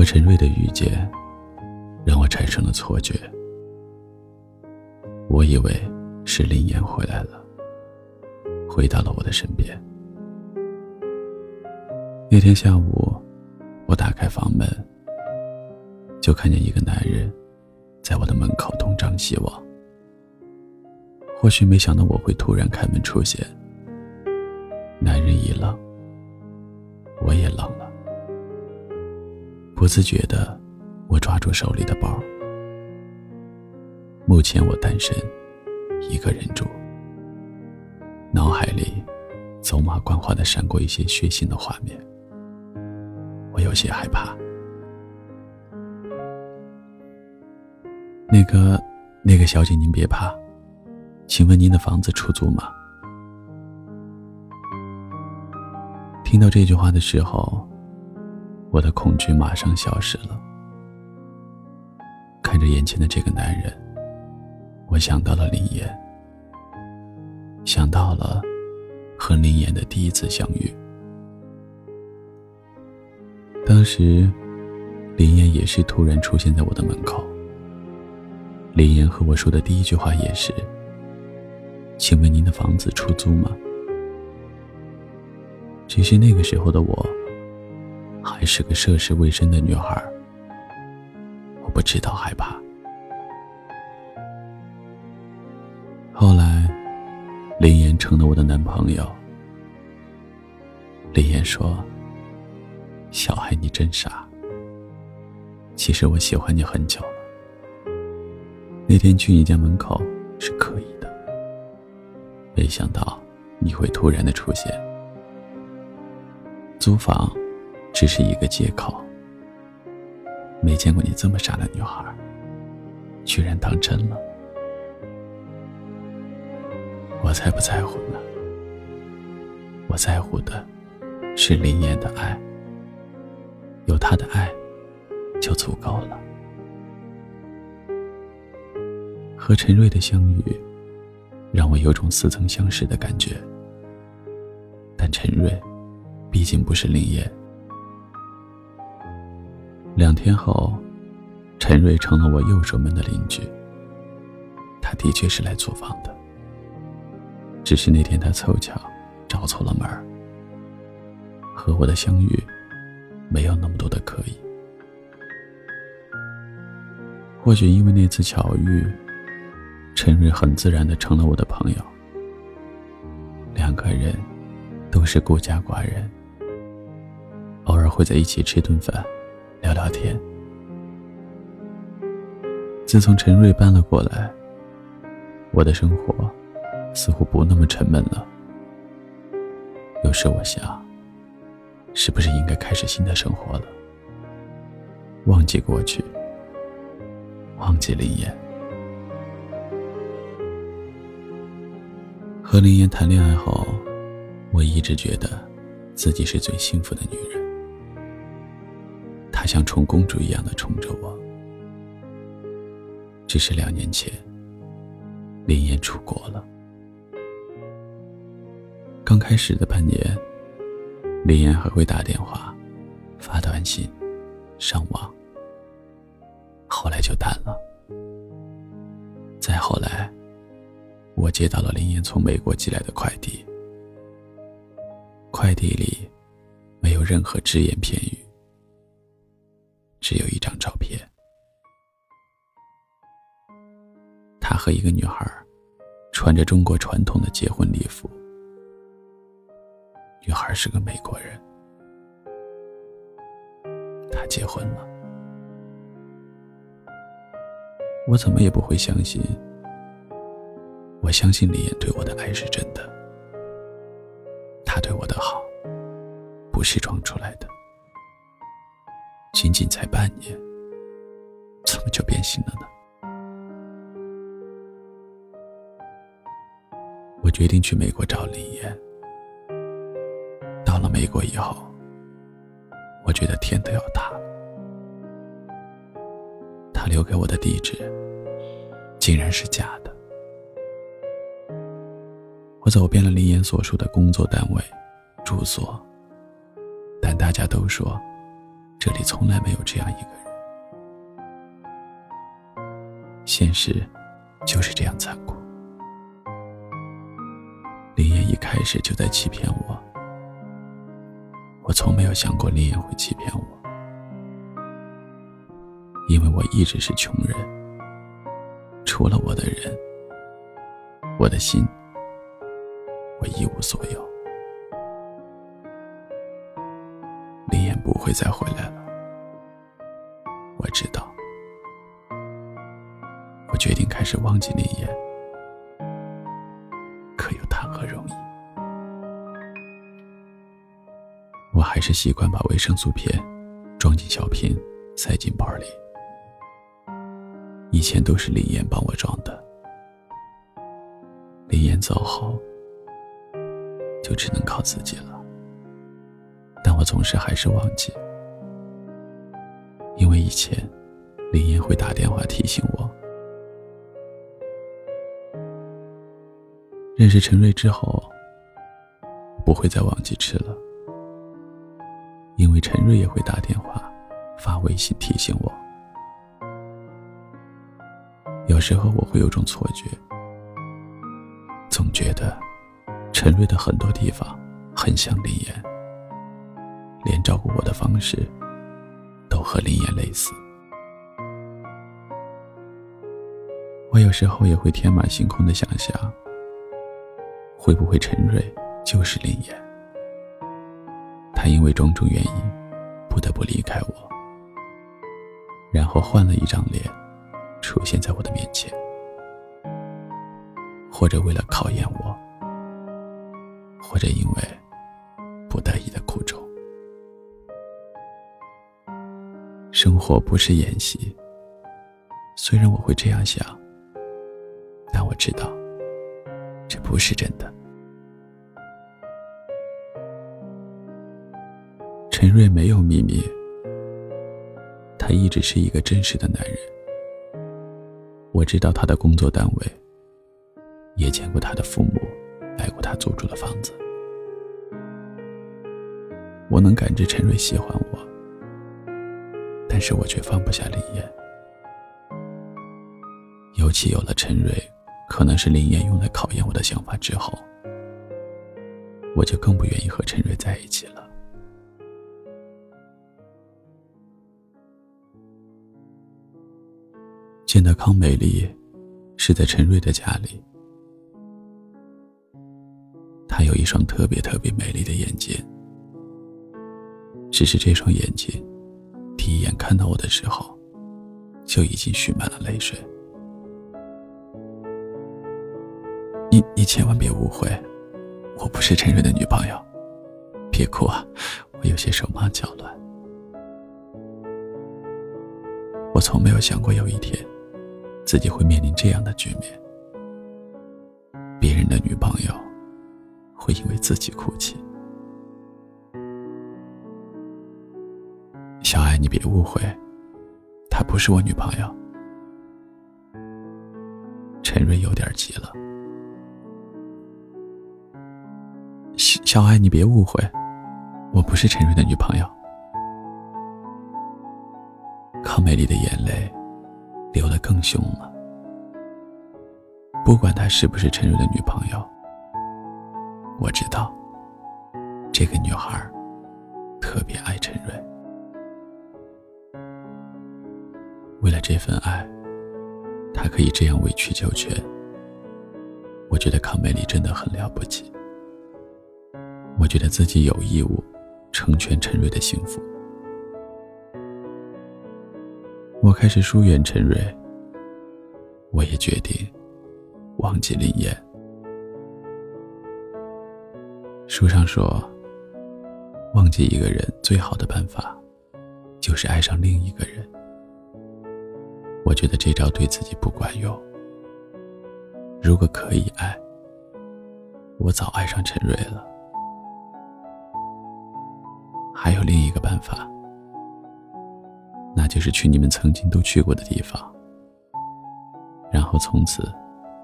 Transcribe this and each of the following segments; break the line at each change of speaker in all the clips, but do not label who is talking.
和陈瑞的遇见，让我产生了错觉。我以为是林岩回来了，回到了我的身边。那天下午，我打开房门，就看见一个男人，在我的门口东张西望。或许没想到我会突然开门出现。男人一愣，不自觉的，我抓住手里的包。目前我单身，一个人住。脑海里走马观花的闪过一些血腥的画面，我有些害怕。那个，那个小姐，您别怕。请问您的房子出租吗？听到这句话的时候，我的恐惧马上消失了。看着眼前的这个男人，我想到了林岩，想到了和林岩的第一次相遇。当时，林岩也是突然出现在我的门口。林岩和我说的第一句话也是。请问您的房子出租吗？只是那个时候的我，还是个涉世未深的女孩，我不知道害怕。后来，林岩成了我的男朋友。林岩说：“小孩，你真傻。其实我喜欢你很久了。那天去你家门口是可以的。”没想到你会突然的出现。租房只是一个借口。没见过你这么傻的女孩，居然当真了。我才不在乎呢。我在乎的是林燕的爱。有他的爱就足够了。和陈瑞的相遇。让我有种似曾相识的感觉。但陈瑞，毕竟不是林燕。两天后，陈瑞成了我右手门的邻居。他的确是来租房的，只是那天他凑巧找错了门，和我的相遇没有那么多的刻意。或许因为那次巧遇。陈瑞很自然的成了我的朋友，两个人都是孤家寡人，偶尔会在一起吃顿饭，聊聊天。自从陈瑞搬了过来，我的生活似乎不那么沉闷了。有时我想，是不是应该开始新的生活了？忘记过去，忘记林岩。和林岩谈恋爱后，我一直觉得自己是最幸福的女人。像宠公主一样的宠着我。只是两年前，林岩出国了。刚开始的半年，林岩还会打电话、发短信、上网。后来就淡了。再后来。我接到了林岩从美国寄来的快递，快递里没有任何只言片语，只有一张照片。他和一个女孩穿着中国传统的结婚礼服，女孩是个美国人，他结婚了，我怎么也不会相信。我相信李岩对我的爱是真的，他对我的好不是装出来的。仅仅才半年，怎么就变心了呢？我决定去美国找李岩。到了美国以后，我觉得天都要塌了。他留给我的地址，竟然是假的。我走遍了林岩所说的工作单位、住所，但大家都说这里从来没有这样一个人。现实就是这样残酷。林燕一开始就在欺骗我，我从没有想过林燕会欺骗我，因为我一直是穷人，除了我的人，我的心，我一无所有。不会再回来了，我知道。我决定开始忘记林燕，可又谈何容易？我还是习惯把维生素片装进小瓶，塞进包里。以前都是林燕帮我装的，林燕走后，就只能靠自己了。我总是还是忘记，因为以前林燕会打电话提醒我。认识陈瑞之后，不会再忘记吃了，因为陈瑞也会打电话、发微信提醒我。有时候我会有种错觉，总觉得陈瑞的很多地方很像林岩，连照顾我的方式都和林岩类似。我有时候也会天马行空的想象。会不会陈瑞就是林岩？他因为种种原因不得不离开我，然后换了一张脸出现在我的面前，或者为了考验我，或者因为不得已的苦衷。生活不是演戏，虽然我会这样想，但我知道。这不是真的。陈瑞没有秘密，他一直是一个真实的男人。我知道他的工作单位，也见过他的父母来过他租住的房子。我能感知陈瑞喜欢我，但是我却放不下林燕，尤其有了陈瑞。可能是林燕用来考验我的想法之后，我就更不愿意和陈瑞在一起了。见到康美丽，是在陈瑞的家里。她有一双特别特别美丽的眼睛，只是这双眼睛，一眼看到我的时候，就已经蓄满了泪水。你你千万别误会，我不是陈瑞的女朋友，别哭啊，我有些手忙脚乱。我从没有想过有一天，自己会面临这样的局面，别人的女朋友会因为自己哭泣。你别误会，她不是我女朋友。陈瑞有点急了。小爱，你别误会，我不是陈瑞的女朋友。康美丽的眼泪流得更凶了。不管她是不是陈瑞的女朋友，我知道，这个女孩特别爱陈瑞。为了这份爱，她可以这样委曲求全。我觉得康美丽真的很了不起。我觉得自己有义务成全陈瑞的幸福。我开始疏远陈瑞，我也决定忘记林燕。书上说，忘记一个人最好的办法，就是爱上另一个人。我觉得这招对自己不管用。如果可以爱，我早爱上陈瑞了。还有另一个办法，那就是去你们曾经都去过的地方，然后从此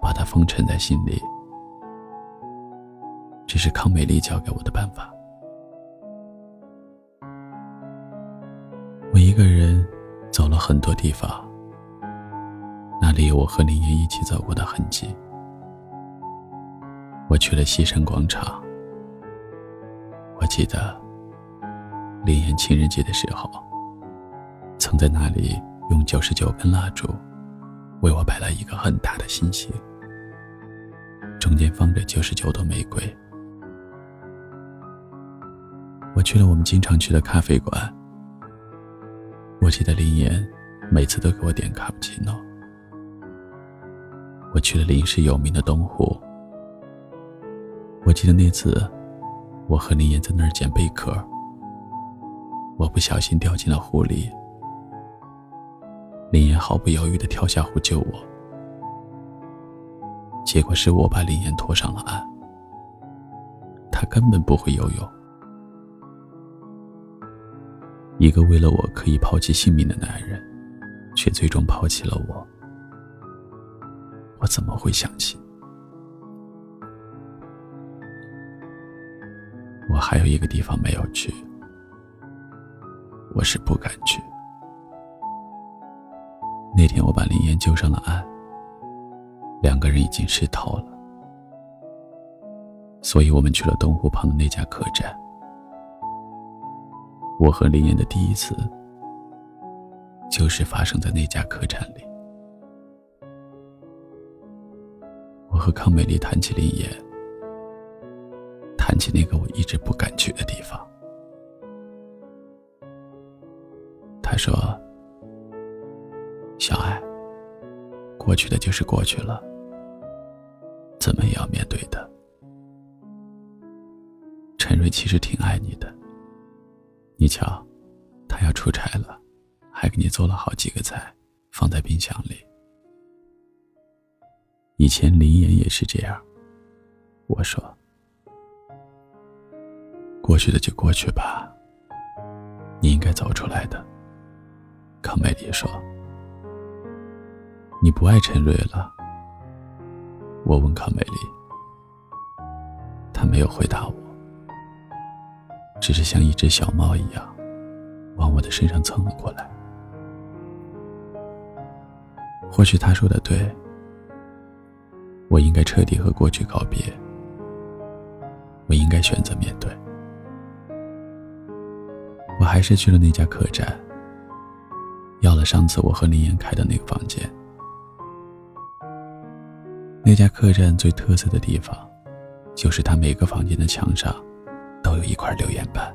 把它封尘在心里。这是康美丽教给我的办法。我一个人走了很多地方，那里有我和林岩一起走过的痕迹。我去了西山广场，我记得林岩情人节的时候，曾在那里用九十九根蜡烛为我摆了一个很大的心形，中间放着九十九朵玫瑰。我去了我们经常去的咖啡馆。我记得林岩每次都给我点卡布奇诺。我去了临市有名的东湖。我记得那次，我和林岩在那儿捡贝壳，我不小心掉进了湖里，林岩毫不犹豫的跳下湖救我，结果是我把林岩拖上了岸，他根本不会游泳。一个为了我可以抛弃性命的男人，却最终抛弃了我。我怎么会相信？我还有一个地方没有去，我是不敢去。那天我把林岩救上了岸，两个人已经湿透了，所以我们去了东湖旁的那家客栈。我和林岩的第一次，就是发生在那家客栈里。和康美丽谈起林岩，谈起那个我一直不敢去的地方。他说：“小爱，过去的就是过去了，怎么也要面对的。陈瑞其实挺爱你的。”你瞧，他要出差了，还给你做了好几个菜，放在冰箱里。以前林岩也是这样。我说：“过去的就过去吧，你应该走出来的。”康美丽说：“你不爱陈瑞了？”我问康美丽，她没有回答我。只是像一只小猫一样，往我的身上蹭了过来。或许他说的对，我应该彻底和过去告别。我应该选择面对。我还是去了那家客栈，要了上次我和林岩开的那个房间。那家客栈最特色的地方，就是它每个房间的墙上。都有一块留言板。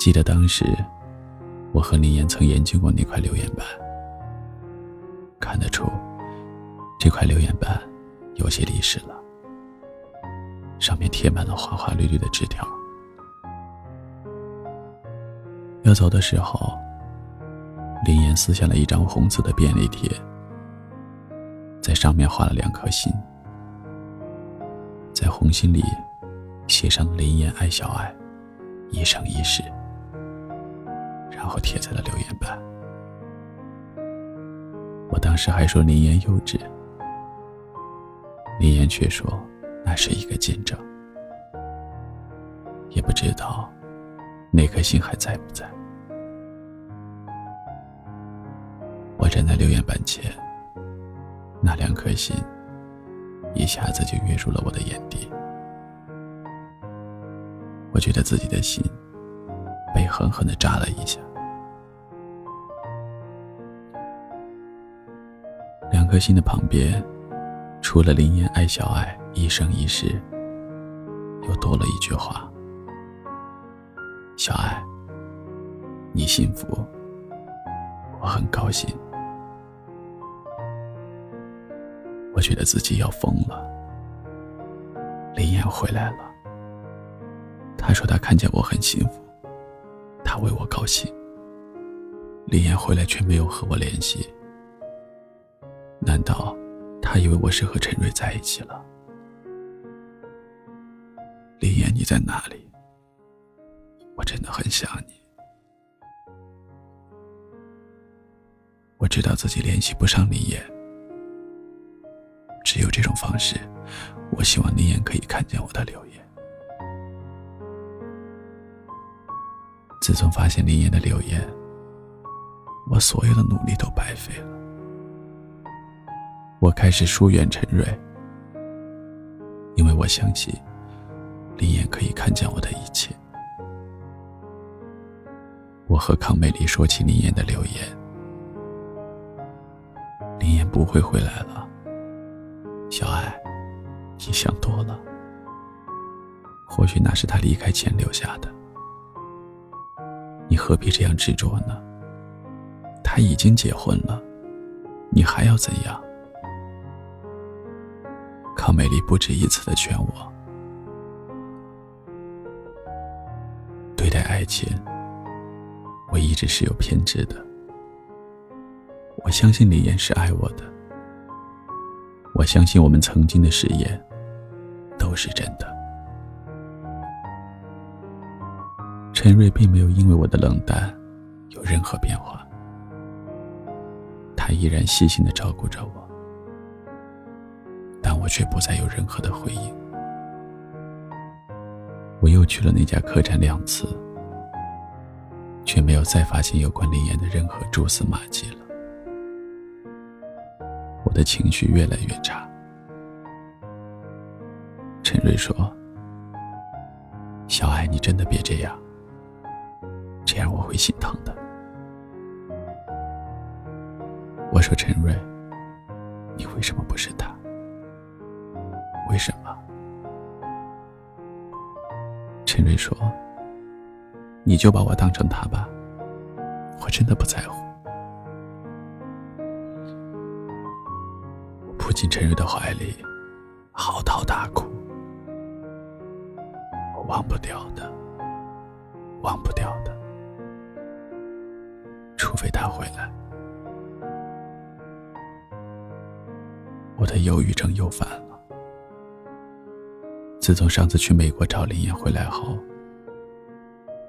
记得当时，我和林岩曾研究过那块留言板，看得出这块留言板有些历史了，上面贴满了花花绿绿的纸条。要走的时候，林岩撕下了一张红色的便利贴，在上面画了两颗心，在红心里。写上“林岩爱小爱，一生一世”，然后贴在了留言板。我当时还说林岩幼稚，林岩却说那是一个见证。也不知道那颗心还在不在。我站在留言板前，那两颗心一下子就跃入了我的眼底。我觉得自己的心被狠狠的扎了一下。两颗心的旁边，除了“林岩爱小爱，一生一世”，又多了一句话：“小爱，你幸福，我很高兴。”我觉得自己要疯了。林岩回来了。他说他看见我很幸福，他为我高兴。林岩回来却没有和我联系，难道他以为我是和陈瑞在一起了？林岩，你在哪里？我真的很想你。我知道自己联系不上林岩，只有这种方式，我希望林岩可以看见我的留言。自从发现林岩的留言，我所有的努力都白费了。我开始疏远陈瑞，因为我相信林岩可以看见我的一切。我和康美丽说起林岩的留言，林岩不会回来了。小爱，你想多了。或许那是他离开前留下的。你何必这样执着呢？他已经结婚了，你还要怎样？康美丽不止一次的劝我，对待爱情，我一直是有偏执的。我相信李岩是爱我的，我相信我们曾经的誓言都是真的。陈瑞并没有因为我的冷淡有任何变化，他依然细心的照顾着我。但我却不再有任何的回应。我又去了那家客栈两次，却没有再发现有关林岩的任何蛛丝马迹了。我的情绪越来越差。陈瑞说：“小爱，你真的别这样，这样我会心疼的。”我说：“陈瑞，你为什么不是他？”为什么？陈瑞说：“你就把我当成他吧，我真的不在乎。”我扑进陈瑞的怀里，嚎啕大哭。我忘不掉的，忘不掉的，除非他回来。我的忧郁症又犯了。自从上次去美国找林岩回来后，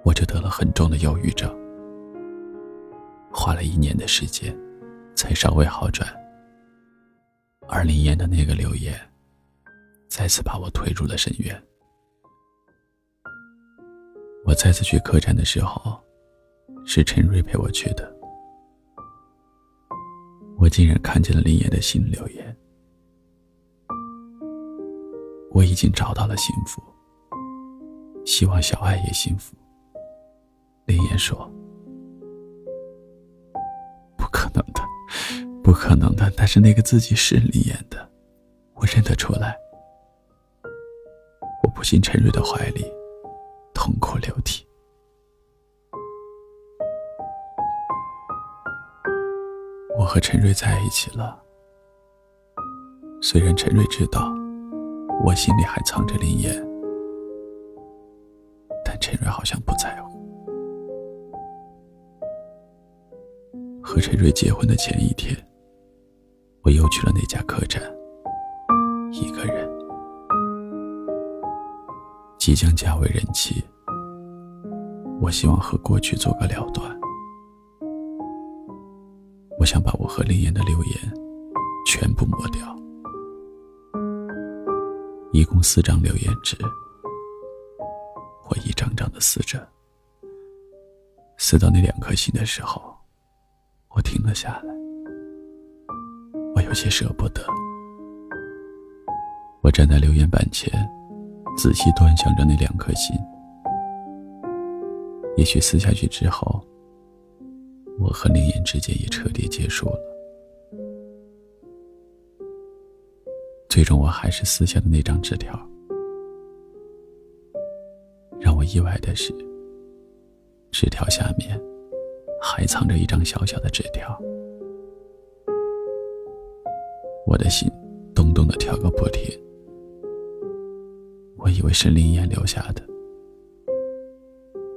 我就得了很重的忧郁症，花了一年的时间，才稍微好转。而林岩的那个留言，再次把我推入了深渊。我再次去客栈的时候，是陈瑞陪我去的，我竟然看见了林岩的新留言。我已经找到了幸福，希望小爱也幸福。林岩说：“不可能的，不可能的。”但是那个自己是林岩的，我认得出来。我扑进陈瑞的怀里，痛哭流涕。我和陈瑞在一起了，虽然陈瑞知道。我心里还藏着林岩，但陈瑞好像不在乎。和陈瑞结婚的前一天，我又去了那家客栈，一个人。即将嫁为人妻，我希望和过去做个了断。我想把我和林岩的留言全部抹掉。一共四张留言纸，我一张张的撕着，撕到那两颗心的时候，我停了下来。我有些舍不得。我站在留言板前，仔细端详着那两颗心。也许撕下去之后，我和林岩之间也彻底结束了。最终，我还是撕下了那张纸条。让我意外的是，纸条下面还藏着一张小小的纸条。我的心咚咚的跳个不停。我以为是林岩留下的，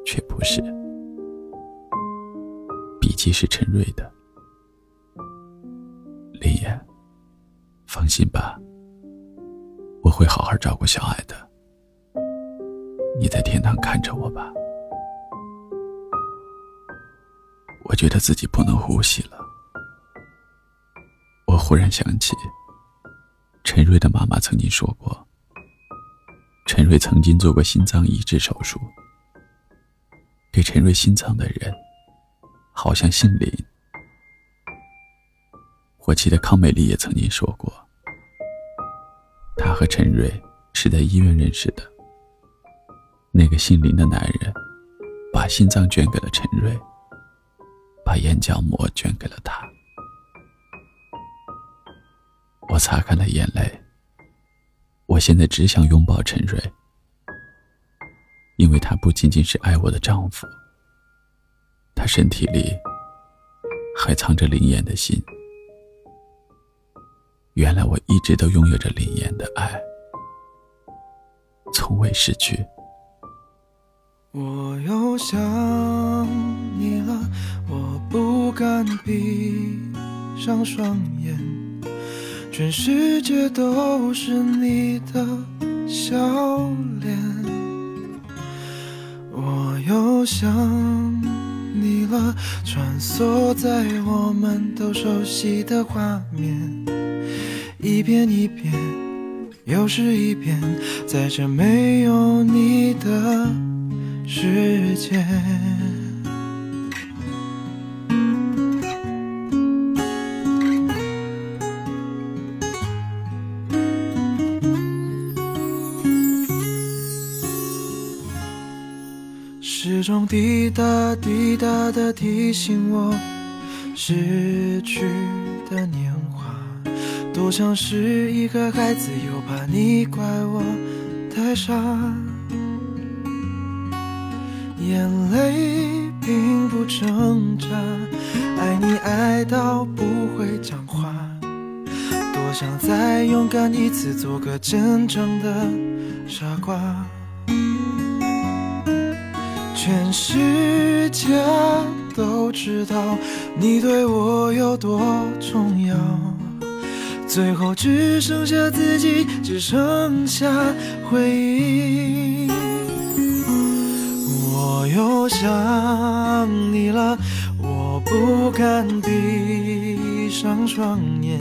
却不是。笔记是陈瑞的。林岩，放心吧。会好好照顾小爱的，你在天堂看着我吧。我觉得自己不能呼吸了。我忽然想起，陈瑞的妈妈曾经说过，陈瑞曾经做过心脏移植手术，给陈瑞心脏的人，好像姓林。我记得康美丽也曾经说过，她和陈瑞是在医院认识的。那个姓林的男人，把心脏捐给了陈瑞，把眼角膜捐给了他。我擦干了眼泪。我现在只想拥抱陈瑞，因为他不仅仅是爱我的丈夫，他身体里还藏着林岩的心。原来我一直都拥有着林岩的爱，从未失去。
我又想你了，我不敢闭上双眼，全世界都是你的笑脸。我又想你了，穿梭在我们都熟悉的画面，一遍一遍，又是一遍，在这没有你的。世界，时钟滴答滴答的提醒我，逝去的年，多像是一个孩子，又怕你怪我太傻。眼泪并不挣扎，爱你爱到不会讲话，多想再勇敢一次，做个真正的傻瓜。全世界都知道你对我有多重要，最后只剩下自己，只剩下回忆。我又想你了，我不敢闭上双眼，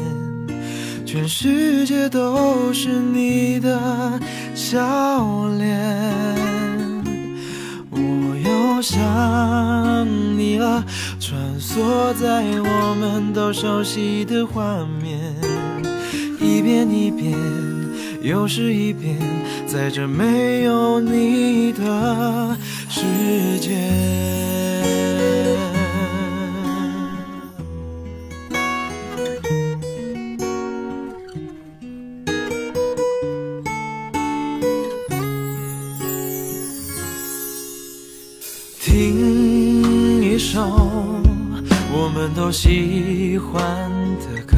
全世界都是你的笑脸。我又想你了，穿梭在我们都熟悉的画面，一遍一遍，又是一遍，在这没有你的。世界，听一首我们都喜欢的歌，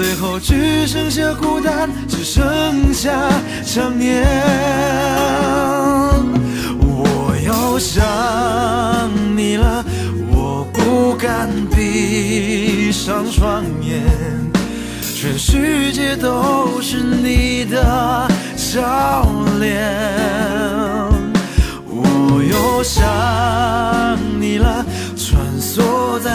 最后只剩下孤单，只剩下想念。想你了，我不敢闭上双眼，全世界都是你的笑脸。我又想，